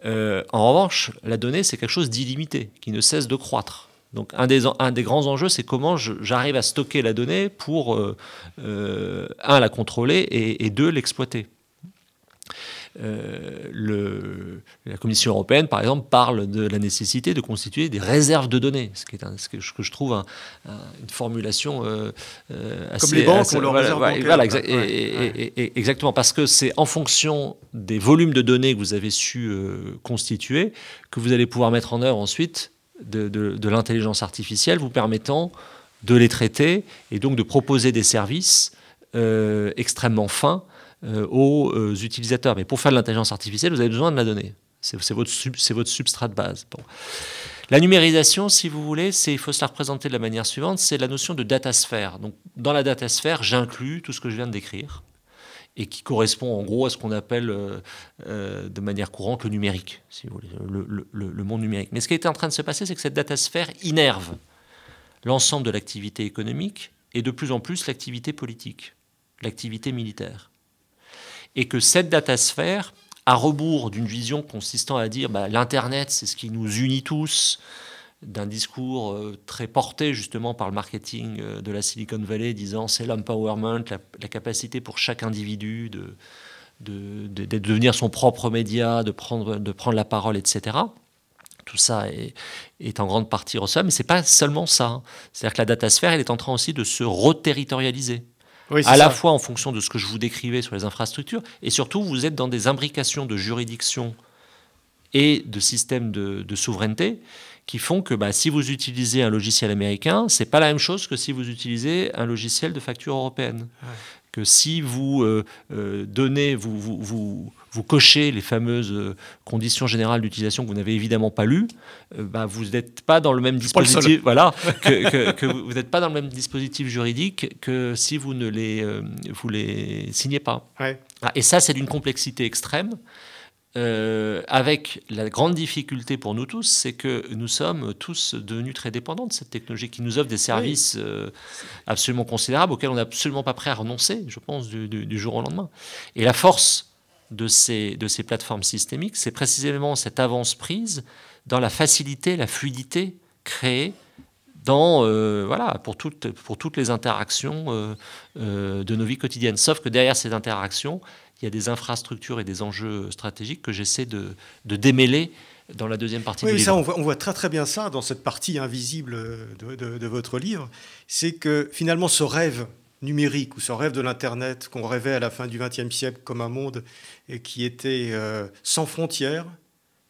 Euh, en revanche, la donnée, c'est quelque chose d'illimité, qui ne cesse de croître. Donc un des, des grands enjeux, c'est comment j'arrive à stocker la donnée pour, euh, euh, un, la contrôler et deux, l'exploiter. Euh, le, la Commission européenne, par exemple, parle de la nécessité de constituer des réserves de données, ce, qui est ce que, je trouve une formulation euh, euh, assez... Comme les banques ont voilà, exactement, parce que c'est en fonction des volumes de données que vous avez su constituer que vous allez pouvoir mettre en œuvre ensuite de, de l'intelligence artificielle vous permettant de les traiter et donc de proposer des services extrêmement fins aux euh, utilisateurs. Mais pour faire de l'intelligence artificielle, vous avez besoin de la donnée. C'est votre, substrat de base. La numérisation, si vous voulez, il faut se la représenter de la manière suivante, c'est la notion de datasphère. Donc, dans la datasphère, j'inclus tout ce que je viens de décrire et qui correspond en gros à ce qu'on appelle euh, de manière courante le numérique, si vous voulez, le, monde numérique. Mais ce qui est en train de se passer, c'est que cette datasphère innerve l'ensemble de l'activité économique et de plus en plus l'activité politique, l'activité militaire et que cette datasphère, à rebours d'une vision consistant à dire bah, l'Internet, c'est ce qui nous unit tous, d'un discours euh, très porté justement par le marketing euh, de la Silicon Valley, disant c'est l'empowerment, la, capacité pour chaque individu de, de, de, devenir son propre média, de prendre, de prendre la parole, etc. Tout ça est, est en grande partie recevable, mais ce n'est pas seulement ça. Hein. C'est-à-dire que la datasphère, elle est en train aussi de se reterritorialiser à la fois en fonction de ce que je vous décrivais sur les infrastructures, et surtout vous êtes dans des imbrications de juridiction et de systèmes de, souveraineté qui font que bah, si vous utilisez un logiciel américain, c'est pas la même chose que si vous utilisez un logiciel de facture européenne que si vous euh, euh, donnez, vous, vous, vous, vous, cochez les fameuses euh, conditions générales d'utilisation que vous n'avez évidemment pas lues, bah, vous n'êtes pas dans le même dispositif. voilà, que, vous n'êtes pas dans le même dispositif juridique que si vous ne les, vous les signez pas. Ah, et ça, c'est d'une complexité extrême. Euh, avec la grande difficulté pour nous tous, c'est que nous sommes tous devenus très dépendants de cette technologie qui nous offre des services euh, absolument considérables auxquels on n'est absolument pas prêt à renoncer, je pense, du, jour au lendemain. Et la force de ces, de ces plateformes systémiques, c'est précisément cette avance prise dans la facilité, la fluidité créée dans, euh, voilà, pour, toutes, pour toutes les interactions de nos vies quotidiennes. Sauf que derrière ces interactions, il y a des infrastructures et des enjeux stratégiques que j'essaie de, démêler dans la deuxième partie oui, du ça, livre. On voit, très très bien ça dans cette partie invisible de, votre livre. C'est que finalement ce rêve numérique ou ce rêve de l'Internet qu'on rêvait à la fin du XXe siècle comme un monde et qui était euh, sans frontières,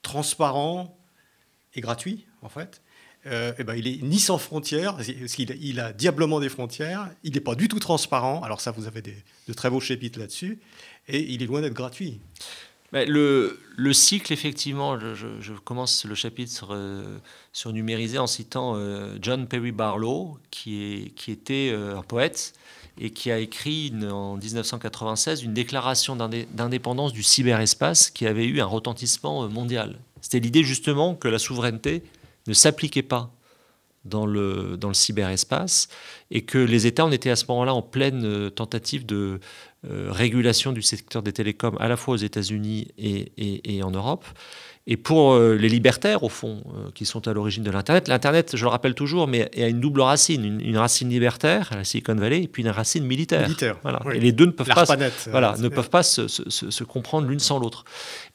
transparent et gratuit en fait, euh, eh ben, il est ni sans frontières, parce qu'il il a diablement des frontières, il n'est pas du tout transparent, alors ça vous avez des, de très beaux chapitres là-dessus, et il est loin d'être gratuit. Le, le, cycle, effectivement, je, commence le chapitre sur, euh, sur numérisé en citant euh, John Perry Barlow, qui, est, qui était euh, un poète, et qui a écrit en 1996 une déclaration d'indépendance du cyberespace qui avait eu un retentissement mondial. C'était l'idée justement que la souveraineté ne s'appliquait pas dans le, dans le cyberespace et que les États en étaient à ce moment-là en pleine tentative de régulation du secteur des télécoms à la fois aux États-Unis et, et, en Europe. Et pour euh, les libertaires, au fond, qui sont à l'origine de l'Internet, l'Internet, je le rappelle toujours, mais a une double racine, une, racine libertaire, à la Silicon Valley, et puis une racine militaire. Voilà. Et les deux ne peuvent pas, voilà, ne peuvent pas se, se, se comprendre l'une sans l'autre.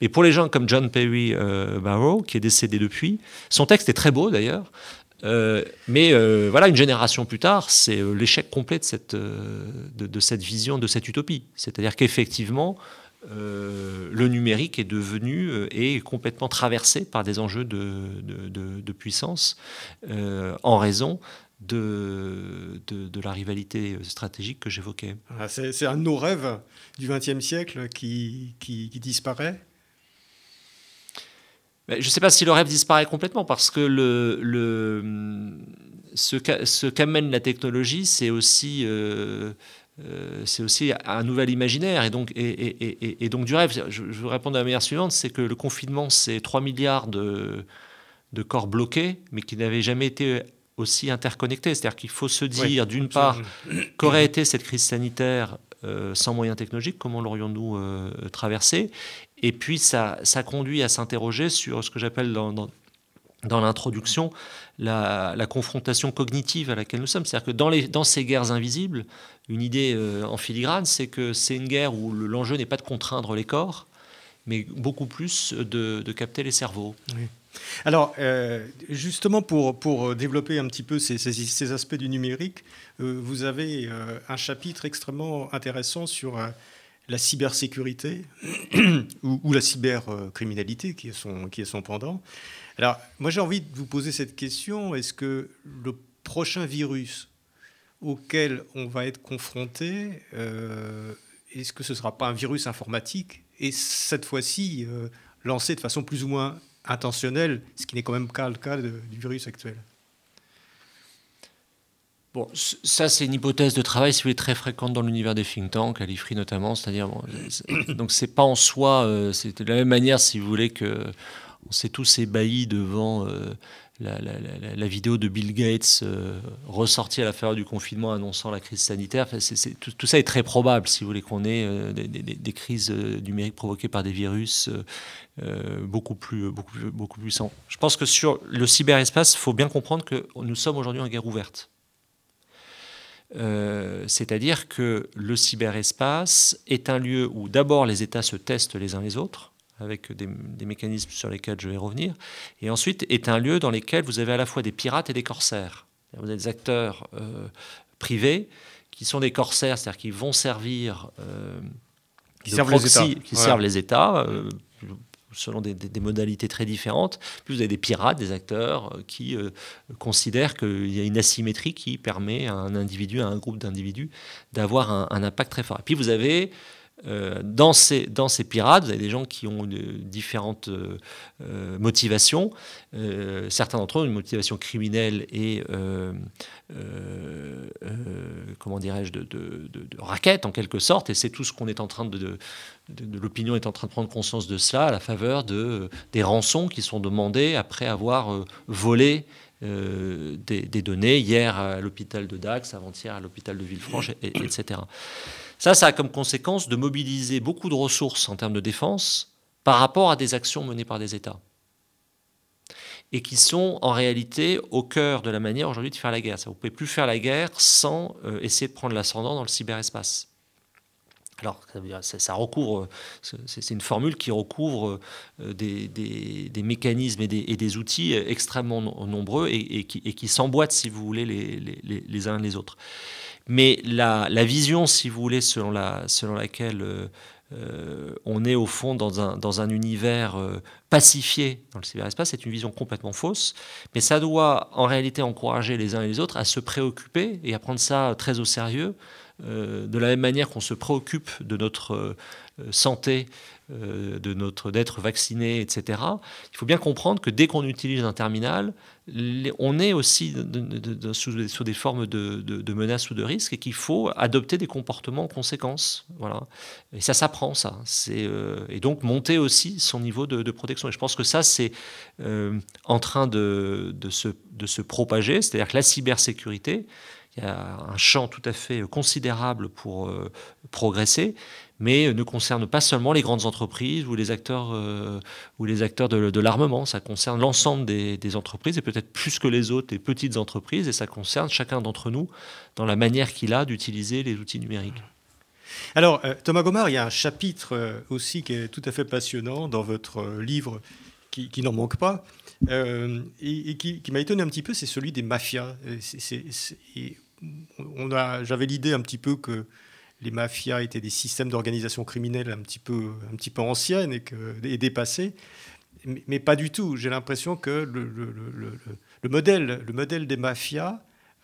Et pour les gens comme John Perry Barrow, qui est décédé depuis, son texte est très beau d'ailleurs, euh, mais euh, voilà, une génération plus tard, c'est euh, l'échec complet de cette, de, cette vision, de cette utopie. C'est-à-dire qu'effectivement, le numérique est devenu et complètement traversé par des enjeux de, de puissance en raison de, de, la rivalité stratégique que j'évoquais. C'est un de nos rêves du XXe siècle qui, qui disparaît je ne sais pas si le rêve disparaît complètement parce que le, le, ce qu'amène la technologie, c'est aussi, euh, euh, c'est aussi un nouvel imaginaire et donc, et, et, et, donc du rêve. Je, je, vous répondre de la manière suivante c'est que le confinement, c'est 3 milliards de, de corps bloqués, mais qui n'avaient jamais été aussi interconnectés. C'est-à-dire qu'il faut se dire, d'une part, qu'aurait été cette crise sanitaire euh, sans moyens technologiques, comment l'aurions-nous euh, traversé? Et puis ça, ça conduit à s'interroger sur ce que j'appelle dans, dans, l'introduction la, confrontation cognitive à laquelle nous sommes. C'est-à-dire que dans, les, dans ces guerres invisibles, une idée euh, en filigrane, c'est que c'est une guerre où l'enjeu n'est pas de contraindre les corps, mais beaucoup plus de, capter les cerveaux. Alors, justement, pour, développer un petit peu ces, aspects du numérique, euh, vous avez euh, un chapitre extrêmement intéressant sur euh, la cybersécurité ou, la cybercriminalité qui est son pendant. Alors, moi j'ai envie de vous poser cette question, est-ce que le prochain virus auquel on va être confronté, est-ce que ce ne sera pas un virus informatique et cette fois-ci lancé de façon plus ou moins intentionnelle, ce qui n'est quand même pas le cas du virus actuel Bon, ça, c'est une hypothèse de travail, si vous voulez, très fréquente dans l'univers des think tanks, à l'IFRI notamment. C'est-à-dire, bon, donc, c'est pas en soi, euh, c'est de la même manière, si vous voulez, que on s'est tous ébahis devant euh, la, vidéo de Bill Gates euh, ressortie à la fin du confinement annonçant la crise sanitaire. tout, ça est très probable, si vous voulez, qu'on ait des, crises numériques provoquées par des virus beaucoup, plus, beaucoup, beaucoup puissants. Je pense que sur le cyberespace, il faut bien comprendre que nous sommes aujourd'hui en guerre ouverte. Euh, c'est-à-dire que le cyberespace est un lieu où d'abord les États se testent les uns les autres, avec des, mécanismes sur lesquels je vais revenir, et ensuite est un lieu dans lequel vous avez à la fois des pirates et des corsaires. Vous avez des acteurs euh, privés qui sont des corsaires, c'est-à-dire qui vont servir... Euh, qui, servent, les États. qui servent les États selon des, modalités très différentes. Puis vous avez des pirates, des acteurs euh, qui euh, considèrent qu'il y a une asymétrie qui permet à un individu, à un groupe d'individus, d'avoir un, impact très fort. Et puis vous avez euh, dans, ces, pirates, vous avez des gens qui ont différentes euh, euh, motivations. certains d'entre eux ont une motivation criminelle et, comment dirais-je, de, raquette en quelque sorte. Et c'est tout ce qu'on est en train de, l'opinion est en train de prendre conscience de cela à la faveur de, des rançons qui sont demandées après avoir volé des, données, hier à l'hôpital de Dax, avant-hier à l'hôpital de Villefranche, etc. Ça, ça a comme conséquence de mobiliser beaucoup de ressources en termes de défense par rapport à des actions menées par des États. Et qui sont en réalité au cœur de la manière aujourd'hui de faire la guerre. Vous ne pouvez plus faire la guerre sans euh, essayer de prendre l'ascendant dans le cyberespace. Alors, ça, recouvre, c'est une formule qui recouvre euh, des, mécanismes et des, outils extrêmement nombreux et, qui, s'emboîtent, si vous voulez, les uns les autres. Mais la, vision, si vous voulez, selon, la, selon laquelle euh, euh, on est au fond dans un, dans un univers euh, pacifié dans le cyberespace, c'est une vision complètement fausse. Mais ça doit en réalité encourager les uns et les autres à se préoccuper et à prendre ça très au sérieux de la même manière qu'on se préoccupe de notre santé euh, de notre d'être vacciné, etc. Il faut bien comprendre que dès qu'on utilise un terminal, on est aussi sous, des formes de, menaces ou de risques et qu'il faut adopter des comportements en conséquence. Voilà. Et ça s'apprend, ça. C'est, euh, et donc monter aussi son niveau de, protection. Et je pense que ça, c'est euh, en train de, se, de se propager. C'est-à-dire que la cybersécurité, il y a un champ tout à fait considérable pour progresser mais ne concerne pas seulement les grandes entreprises ou les acteurs, euh, ou les acteurs de, l'armement. Ça concerne l'ensemble des, entreprises et peut-être plus que les autres, les petites entreprises, et ça concerne chacun d'entre nous dans la manière qu'il a d'utiliser les outils numériques. Alors, euh, Thomas Gomard, il y a un chapitre euh, aussi qui est tout à fait passionnant dans votre livre qui, n'en manque pas. Et, qui, m'a étonné un petit peu, c'est celui des mafias. J'avais l'idée un petit peu que les mafias étaient des systèmes d'organisation criminelle un petit peu, un petit peu anciennes et, que, et dépassées. Mais, pas du tout. J'ai l'impression que le, le, le, modèle, le modèle des mafias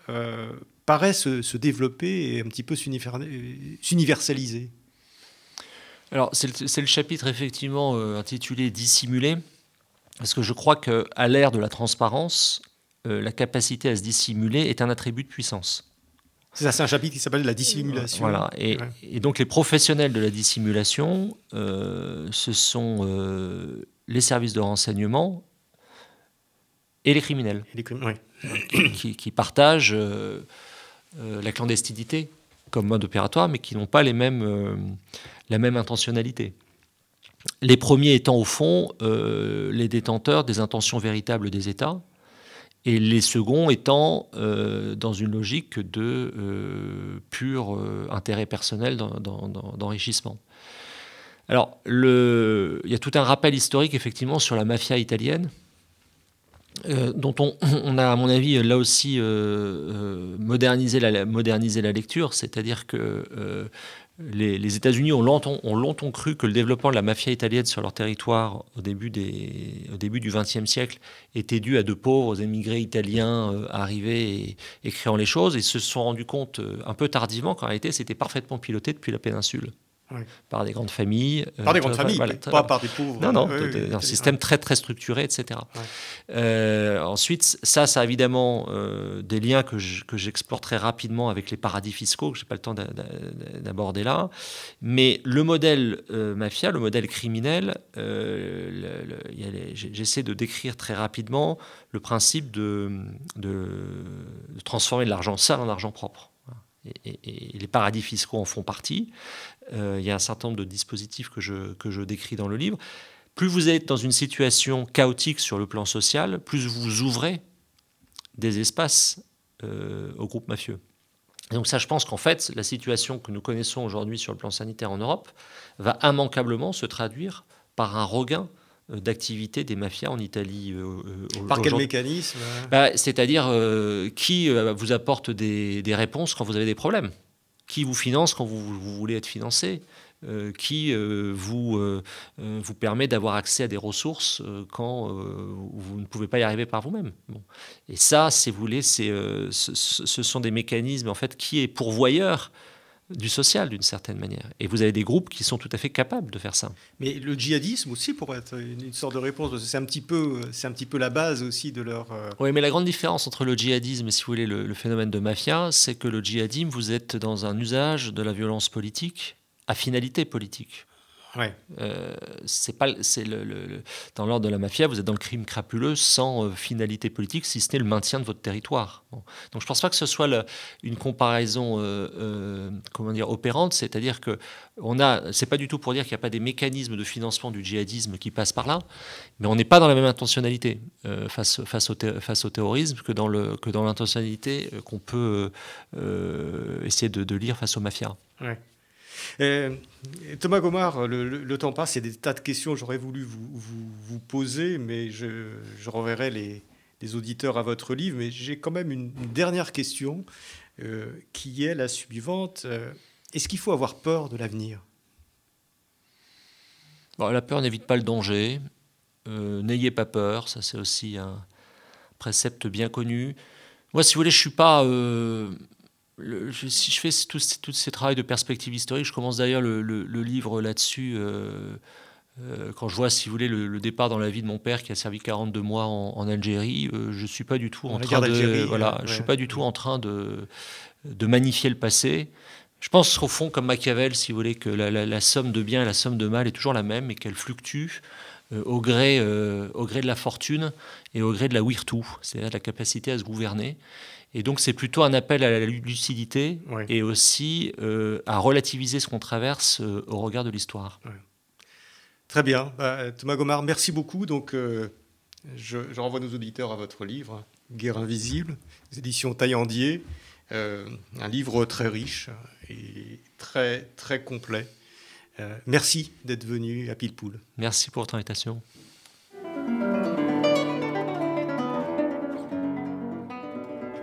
euh, paraît se, développer et un petit peu s'universaliser. Alors, c'est le, chapitre effectivement euh, intitulé Dissimuler, parce que je crois qu'à l'ère de la transparence, euh, la capacité à se dissimuler est un attribut de puissance. C'est ça, c'est un chapitre qui s'appelle la dissimulation. Voilà. Et, donc les professionnels de la dissimulation, euh, ce sont euh, les services de renseignement et les criminels. Et les criminels qui, partagent euh, la clandestinité comme mode opératoire, mais qui n'ont pas les mêmes, la même intentionnalité. Les premiers étant au fond les détenteurs des intentions véritables des États, et les seconds étant euh, dans une logique de euh, pur euh, intérêt personnel d'enrichissement. Alors, il y a tout un rappel historique effectivement sur la mafia italienne, dont on, on, a, à mon avis, là aussi modernisé, la, modernisé la lecture, c'est-à-dire que les, États-Unis ont longtemps, cru que le développement de la mafia italienne sur leur territoire au début, des, au début du XXe siècle était dû à de pauvres émigrés italiens euh, arrivés et, créant les choses, et se sont rendus compte euh, un peu tardivement qu'en réalité c'était parfaitement piloté depuis la péninsule par des grandes familles. Par des euh, grandes familles, pas par des pauvres. Non, non, un système très très structuré, etc. Euh, ensuite, ça, ça a évidemment euh, des liens que j'explore très rapidement avec les paradis fiscaux, que je n'ai pas le temps d'aborder là. Mais le modèle mafia, le modèle criminel, j'essaie de décrire très rapidement le principe de, de transformer de l'argent sale en argent propre. Et, les paradis fiscaux en font partie. Euh, il y a un certain nombre de dispositifs que je, que je décris dans le livre. Plus vous êtes dans une situation chaotique sur le plan social, plus vous ouvrez des espaces euh, aux groupes mafieux. donc ça, je pense qu'en fait, la situation que nous connaissons aujourd'hui sur le plan sanitaire en Europe va immanquablement se traduire par un regain euh, d'activité des mafias en Italie. Par quel mécanisme bah, C'est-à-dire qui vous apporte des, des, réponses quand vous avez des problèmes qui vous finance quand vous, voulez être financé, euh, qui euh, vous, euh, vous permet d'avoir accès à des ressources quand vous ne pouvez pas y arriver par vous-même. Et ça, si vous voulez, c'est, ce, ce, sont des mécanismes en fait qui est pourvoyeur du social d'une certaine manière. Et vous avez des groupes qui sont tout à fait capables de faire ça. Mais le djihadisme aussi pourrait être une, sorte de réponse, c'est un, petit peu, c'est un petit peu la base aussi de leur... Euh, oui, mais la grande différence entre le djihadisme et, si vous voulez, le, le phénomène de mafia, c'est que le djihadisme, vous êtes dans un usage de la violence politique à finalité politique. Euh, c'est pas, c'est le, dans l'ordre de la mafia, vous êtes dans le crime crapuleux sans euh, finalité politique, si ce n'est le maintien de votre territoire. Donc je pense pas que ce soit une comparaison, euh, comment dire, opérante. C'est-à-dire que on a, c'est pas du tout pour dire qu'il n'y a pas des mécanismes de financement du djihadisme qui passent par là, mais on n'est pas dans la même intentionnalité face, face, au face au terrorisme que dans le que dans l'intentionnalité qu'on peut essayer de, de, lire face aux mafias. Ouais. Euh, Thomas Gomard, le, temps passe, il y a des tas de questions que j'aurais voulu vous, poser, mais je, renverrai les, auditeurs à votre livre. Mais j'ai quand même une, dernière question euh, qui est la suivante. Euh, est-ce qu'il faut avoir peur de l'avenir? La peur n'évite pas le danger. N'ayez pas peur, ça c'est aussi un précepte bien connu. Moi, si vous voulez, je ne suis pas si je fais tous, tous ces travaux de perspective historique, je commence d'ailleurs le, livre là-dessus. Euh, euh, quand je vois, si vous voulez, le, départ dans la vie de mon père qui a servi 42 mois en, Algérie, je suis pas du tout en, train de, voilà, je suis pas du tout en train de, de magnifier le passé. Je pense au fond, comme Machiavel, si vous voulez, que la, somme de bien et la somme de mal est toujours la même et qu'elle fluctue au, gré, au gré de la fortune et au gré de la wirtu, c'est-à-dire de la capacité à se gouverner. Et donc c'est plutôt un appel à la lucidité et aussi euh, à relativiser ce qu'on traverse euh, au regard de l'histoire. Très bien. Bah, Thomas Gomard, merci beaucoup. Donc euh, je, renvoie nos auditeurs à votre livre, Guerre invisible, éditions Taillandier. un livre très riche et très, très complet. merci d'être venu à Pilpoul. Merci pour votre invitation.